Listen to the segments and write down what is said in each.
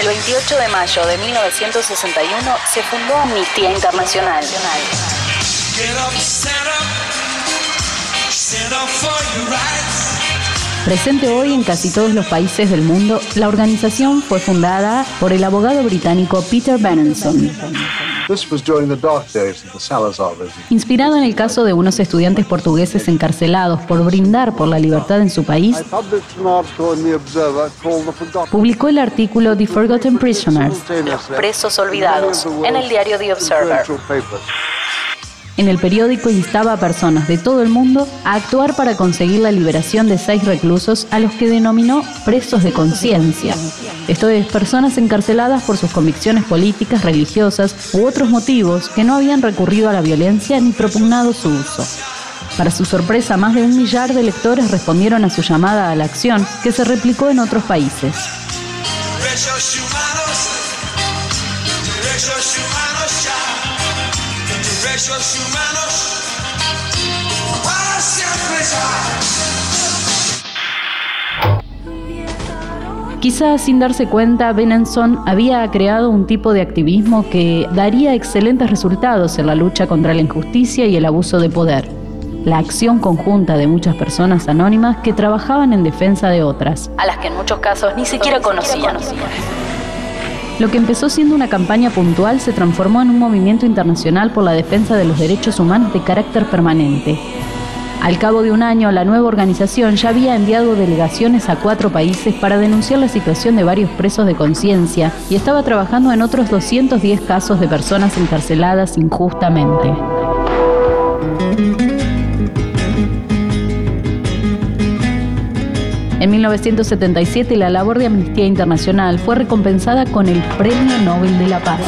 El 28 de mayo de 1961 se fundó Amnistía Internacional. Presente hoy en casi todos los países del mundo, la organización fue fundada por el abogado británico Peter Benenson. Inspirado en el caso de unos estudiantes portugueses encarcelados por brindar por la libertad en su país, publicó el artículo The Forgotten Prisoners, Los presos olvidados, en el diario The Observer. En el periódico instaba a personas de todo el mundo a actuar para conseguir la liberación de seis reclusos a los que denominó presos de conciencia. Esto es, personas encarceladas por sus convicciones políticas, religiosas u otros motivos que no habían recurrido a la violencia ni propugnado su uso. Para su sorpresa, más de un millar de lectores respondieron a su llamada a la acción, que se replicó en otros países. Quizás sin darse cuenta, Benenson había creado un tipo de activismo que daría excelentes resultados en la lucha contra la injusticia y el abuso de poder. La acción conjunta de muchas personas anónimas que trabajaban en defensa de otras, a las que en muchos casos ni siquiera conocían. Lo que empezó siendo una campaña puntual se transformó en un movimiento internacional por la defensa de los derechos humanos de carácter permanente. Al cabo de un año, la nueva organización ya había enviado delegaciones a cuatro países para denunciar la situación de varios presos de conciencia y estaba trabajando en otros 210 casos de personas encarceladas injustamente. En 1977 la labor de Amnistía Internacional fue recompensada con el Premio Nobel de la Paz.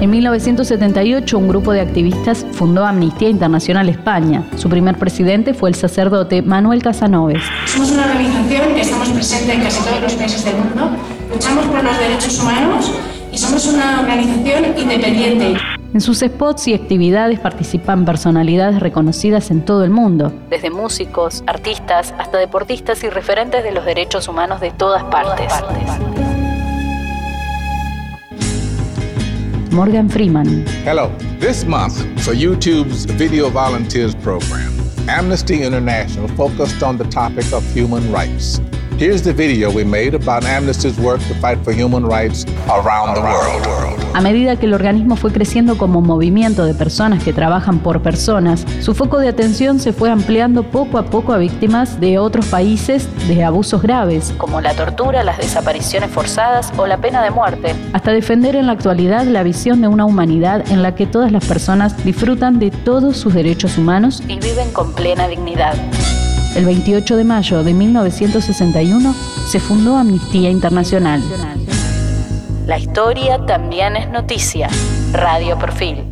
En 1978 un grupo de activistas fundó Amnistía Internacional España. Su primer presidente fue el sacerdote Manuel Casanovas. Somos una organización que estamos presentes en casi todos los países del mundo, luchamos por los derechos humanos y somos una organización independiente. En sus spots y actividades participan personalidades reconocidas en todo el mundo, desde músicos, artistas, hasta deportistas y referentes de los derechos humanos de todas partes. Morgan Freeman. Hello. This month, for YouTube's Video Volunteers program, Amnesty International focused on the topic of human rights. Here's the video we made about Amnesty's work to fight for human rights around the world. A medida que el organismo fue creciendo como movimiento de personas que trabajan por personas, su foco de atención se fue ampliando poco a poco a víctimas de otros países de abusos graves, como la tortura, las desapariciones forzadas o la pena de muerte, hasta defender en la actualidad la visión de una humanidad en la que todas las personas disfrutan de todos sus derechos humanos y viven con plena dignidad. El 28 de mayo de 1961 se fundó Amnistía Internacional. La historia también es noticia. Radio Perfil.